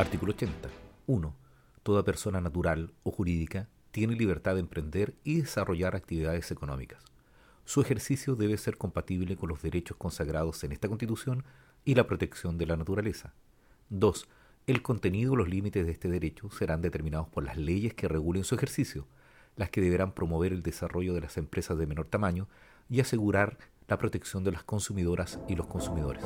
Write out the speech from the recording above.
Artículo 80. 1. Toda persona natural o jurídica tiene libertad de emprender y desarrollar actividades económicas. Su ejercicio debe ser compatible con los derechos consagrados en esta Constitución y la protección de la naturaleza. 2. El contenido y los límites de este derecho serán determinados por las leyes que regulen su ejercicio, las que deberán promover el desarrollo de las empresas de menor tamaño y asegurar la protección de las consumidoras y los consumidores.